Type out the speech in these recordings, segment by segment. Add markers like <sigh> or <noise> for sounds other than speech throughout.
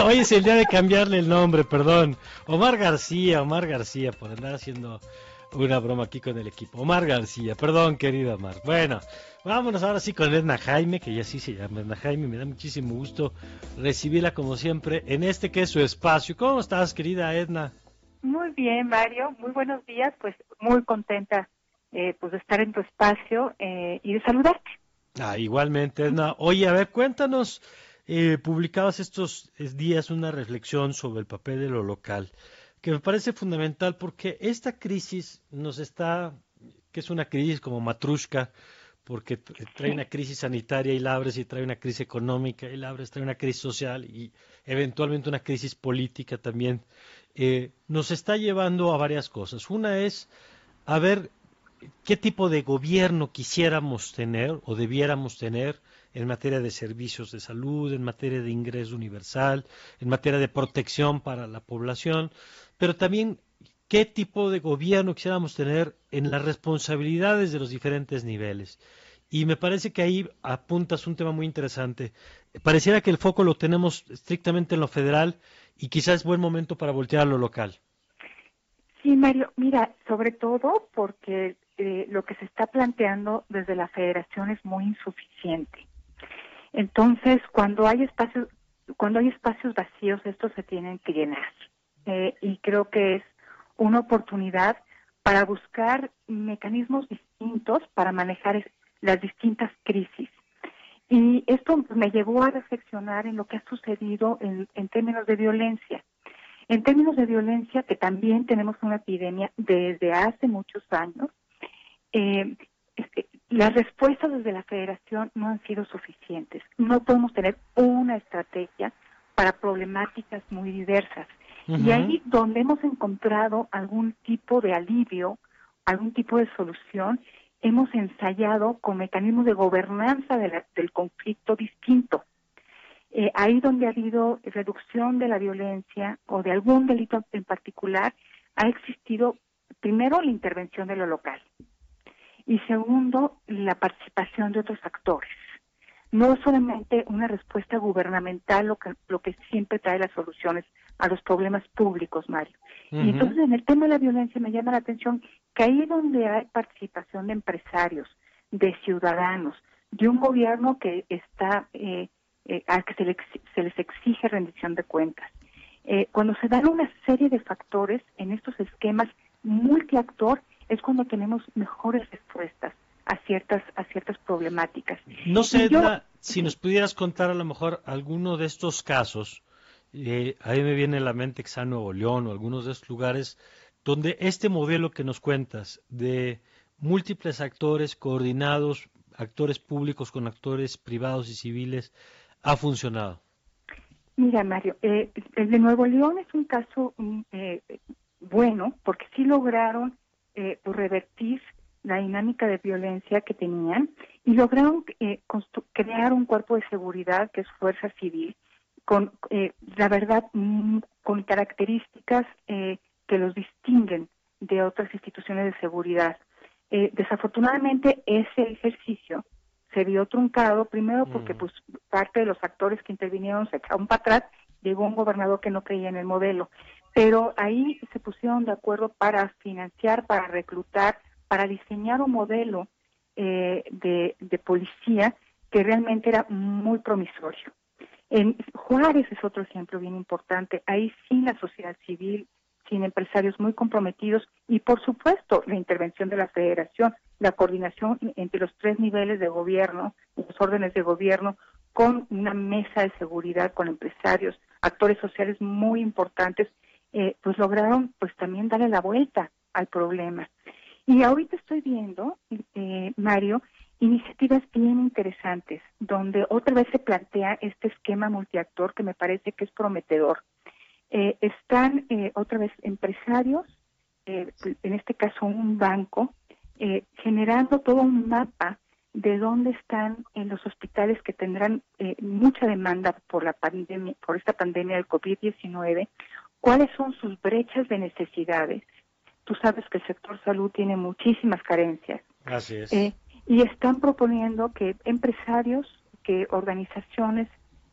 <laughs> hoy es el día de cambiarle el nombre, perdón. Omar García, Omar García, por andar haciendo una broma aquí con el equipo. Omar García, perdón, querida Omar. Bueno, vámonos ahora sí con Edna Jaime, que ya sí se llama Edna Jaime. Me da muchísimo gusto recibirla como siempre en este que es su espacio. ¿Cómo estás, querida Edna? Muy bien, Mario. Muy buenos días. Pues muy contenta eh, pues de estar en tu espacio eh, y de saludarte. Ah, igualmente, Edna. Oye, a ver, cuéntanos. Eh, publicabas estos días una reflexión sobre el papel de lo local que me parece fundamental porque esta crisis nos está, que es una crisis como matrushka, porque trae una crisis sanitaria y la abres y trae una crisis económica y la abres, trae una crisis social y eventualmente una crisis política también, eh, nos está llevando a varias cosas. Una es a ver qué tipo de gobierno quisiéramos tener o debiéramos tener en materia de servicios de salud, en materia de ingreso universal, en materia de protección para la población, pero también qué tipo de gobierno quisiéramos tener en las responsabilidades de los diferentes niveles. Y me parece que ahí apuntas un tema muy interesante. Pareciera que el foco lo tenemos estrictamente en lo federal y quizás es buen momento para voltear a lo local. Sí, Mario, mira, sobre todo porque eh, lo que se está planteando desde la federación es muy insuficiente. Entonces, cuando hay espacios, cuando hay espacios vacíos, estos se tienen que llenar. Eh, y creo que es una oportunidad para buscar mecanismos distintos para manejar las distintas crisis. Y esto me llevó a reflexionar en lo que ha sucedido en, términos de violencia. En términos de violencia, que también tenemos una epidemia desde hace muchos años, eh, este, las respuestas desde la federación no han sido suficientes. No podemos tener una estrategia para problemáticas muy diversas. Y ahí donde hemos encontrado algún tipo de alivio, algún tipo de solución, hemos ensayado con mecanismos de gobernanza del conflicto distinto. Eh, ahí donde ha habido reducción de la violencia o de algún delito en particular, ha existido primero la intervención de lo local y segundo la participación de otros actores no solamente una respuesta gubernamental lo que, lo que siempre trae las soluciones a los problemas públicos, Mario. Y entonces en el tema de la violencia me llama la atención que ahí donde hay participación de empresarios, de ciudadanos, de un gobierno que está eh, eh, al que se, se, les exige rendición de cuentas. Eh, cuando se dan una serie de factores en estos esquemas multiactor es cuando tenemos mejores ciertas a ciertas problemáticas. No sé, si nos pudieras contar a lo mejor alguno de estos casos, eh, ahí me viene a la mente que Nuevo León o algunos de estos lugares donde este modelo que nos cuentas de múltiples actores coordinados, actores públicos con actores privados y civiles, ha funcionado. Mira, Mario, eh, el de Nuevo León es un caso mm, eh, bueno porque sí lograron pues, revertir la dinámica de violencia que tenían y lograron eh, crear un cuerpo de seguridad que es Fuerza Civil, con, eh, la verdad, mm, con características eh, que los distinguen de otras instituciones de seguridad. desafortunadamente, ese ejercicio se vio truncado, primero porque pues parte de los actores que intervinieron se echaron para atrás, llegó un gobernador que no creía en el modelo, pero ahí se pusieron de acuerdo para financiar, para reclutar, para diseñar un modelo eh, de, policía que realmente era muy promisorio. En Juárez es otro ejemplo bien importante. Ahí sin la sociedad civil, sin empresarios muy comprometidos y, por supuesto, la intervención de la federación, la coordinación entre los tres niveles de gobierno, los órdenes de gobierno, con una mesa de seguridad, con empresarios, actores sociales muy importantes, eh, pues lograron pues también darle la vuelta al problema. Y ahorita estoy viendo, eh, Mario, iniciativas bien interesantes, donde otra vez se plantea este esquema multiactor que me parece que es prometedor. Eh, están eh, otra vez empresarios, en este caso un banco, generando todo un mapa de dónde están en los hospitales que tendrán mucha demanda por la pandemia, por esta pandemia del COVID-19, cuáles son sus brechas de necesidades, tú sabes que el sector salud tiene muchísimas carencias. Así es. Eh, y están proponiendo que empresarios, que organizaciones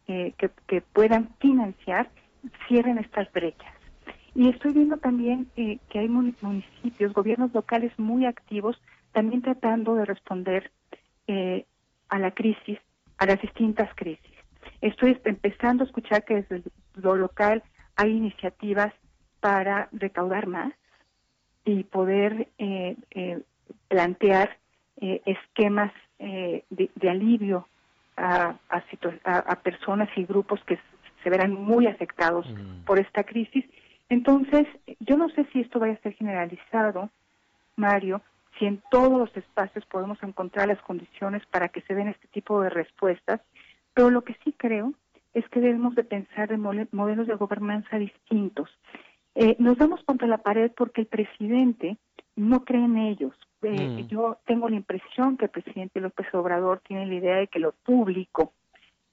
eh, que, puedan financiar cierren estas brechas. Y estoy viendo también eh, que hay municipios, gobiernos locales muy activos, también tratando de responder eh, a la crisis, a las distintas crisis. Estoy empezando a escuchar que desde lo local hay iniciativas para recaudar más y poder plantear esquemas de, alivio a, a, personas y grupos que se verán muy afectados mm. por esta crisis. Entonces, yo no sé si esto vaya a ser generalizado, Mario, si en todos los espacios podemos encontrar las condiciones para que se den este tipo de respuestas, pero lo que sí creo es que debemos de pensar en modelos de gobernanza distintos. Eh, nos damos contra la pared porque el presidente no cree en ellos, eh, mm. Yo tengo la impresión que el presidente López Obrador tiene la idea de que lo público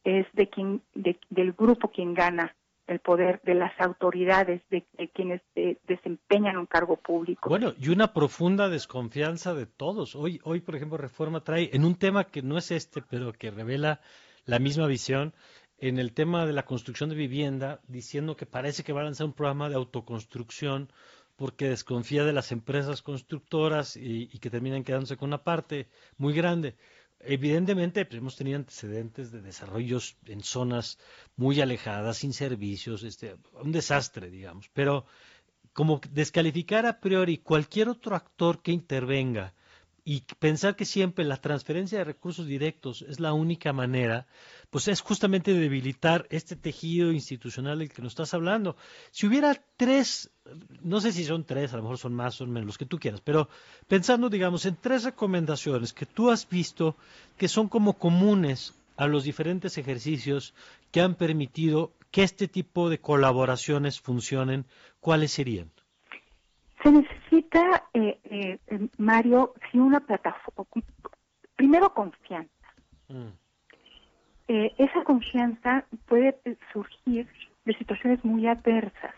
es de quien, del grupo quien gana el poder, de las autoridades, de, quienes eh, desempeñan un cargo público. Bueno, y una profunda desconfianza de todos. Hoy, hoy, por ejemplo, Reforma trae en un tema que no es este, pero que revela la misma visión, en el tema de la construcción de vivienda, diciendo que parece que va a lanzar un programa de autoconstrucción porque desconfía de las empresas constructoras y, que terminan quedándose con una parte muy grande. Evidentemente, pues, hemos tenido antecedentes de desarrollos en zonas muy alejadas, sin servicios, este, un desastre, digamos. Pero como descalificar a priori cualquier otro actor que intervenga y pensar que siempre la transferencia de recursos directos es la única manera, pues es justamente debilitar este tejido institucional del que nos estás hablando. Si hubiera tres, no sé si son tres, a lo mejor son más, son menos, los que tú quieras, pero pensando, digamos, en tres recomendaciones que tú has visto que son como comunes a los diferentes ejercicios que han permitido que este tipo de colaboraciones funcionen, ¿cuáles serían? Se necesita, eh, eh, Mario, si una plataforma, primero confianza. Mm. Eh, esa confianza puede surgir de situaciones muy adversas.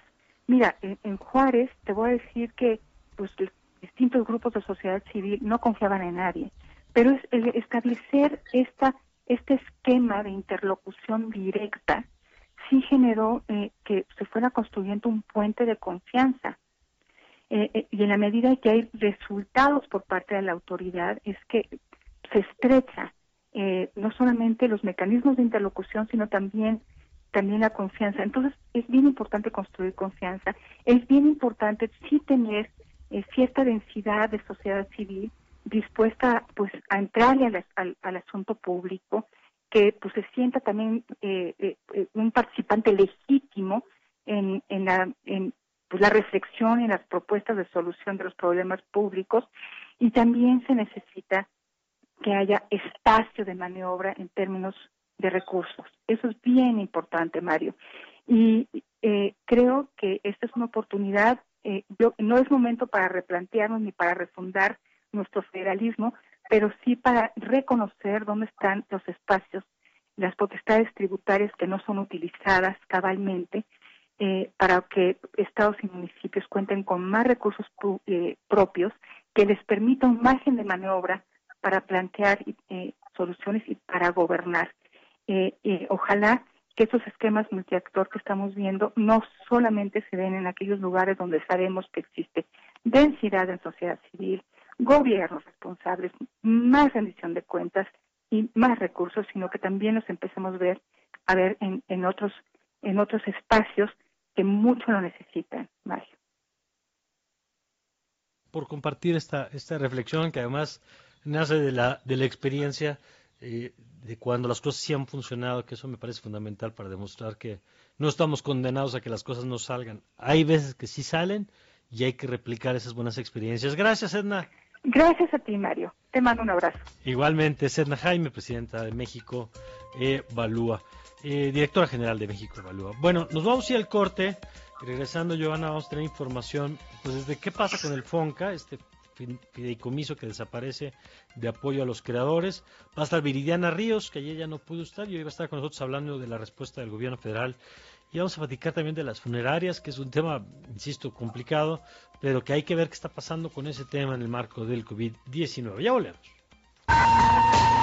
Mira, en, Juárez te voy a decir que pues, distintos grupos de sociedad civil no confiaban en nadie, pero es el establecer esta, este esquema de interlocución directa sí generó que se fuera construyendo un puente de confianza eh, eh, y en la medida que hay resultados por parte de la autoridad es que se estrecha eh, no solamente los mecanismos de interlocución sino también también la confianza. Entonces es bien importante construir confianza. Es bien importante sí tener cierta densidad de sociedad civil dispuesta pues a entrarle al, al, asunto público que pues se sienta también un participante legítimo en, en, la, en, pues la reflexión y las propuestas de solución de los problemas públicos y también se necesita que haya espacio de maniobra en términos de recursos. Eso es bien importante, Mario. Y eh, creo que esta es una oportunidad, eh, no es momento para replantearnos ni para refundar nuestro federalismo, pero sí para reconocer dónde están los espacios, las potestades tributarias que no son utilizadas cabalmente eh, para que estados y municipios cuenten con más recursos eh, propios que les permita un margen de maniobra para plantear eh, soluciones y para gobernar. ojalá que esos esquemas multiactor que estamos viendo no solamente se den en aquellos lugares donde sabemos que existe densidad en sociedad civil, gobiernos responsables, más rendición de cuentas y más recursos, sino que también nos empecemos a ver, a ver en otros en otros espacios que mucho lo necesitan, Mario. Por compartir esta, esta reflexión que además nace de la, de la experiencia eh, de cuando las cosas sí han funcionado, que eso me parece fundamental para demostrar que no estamos condenados a que las cosas no salgan. Hay veces que sí salen y hay que replicar esas buenas experiencias. Gracias, Edna. Gracias a ti, Mario. Te mando un abrazo. Igualmente, Edna Jaime, presidenta de México, Evalúa. Eh, directora general de México Evalúa. Bueno, nos vamos a ir al corte. Regresando, Giovanna, vamos a tener información pues desde qué pasa con el FONCA, este fideicomiso que desaparece de apoyo a los creadores. Va a estar Viridiana Ríos, que ayer ya no pudo estar, y hoy va a estar con nosotros hablando de la respuesta del gobierno federal. Y vamos a platicar también de las funerarias, que es un tema, insisto, complicado, pero que hay que ver qué está pasando con ese tema en el marco del COVID-19. Ya volvemos.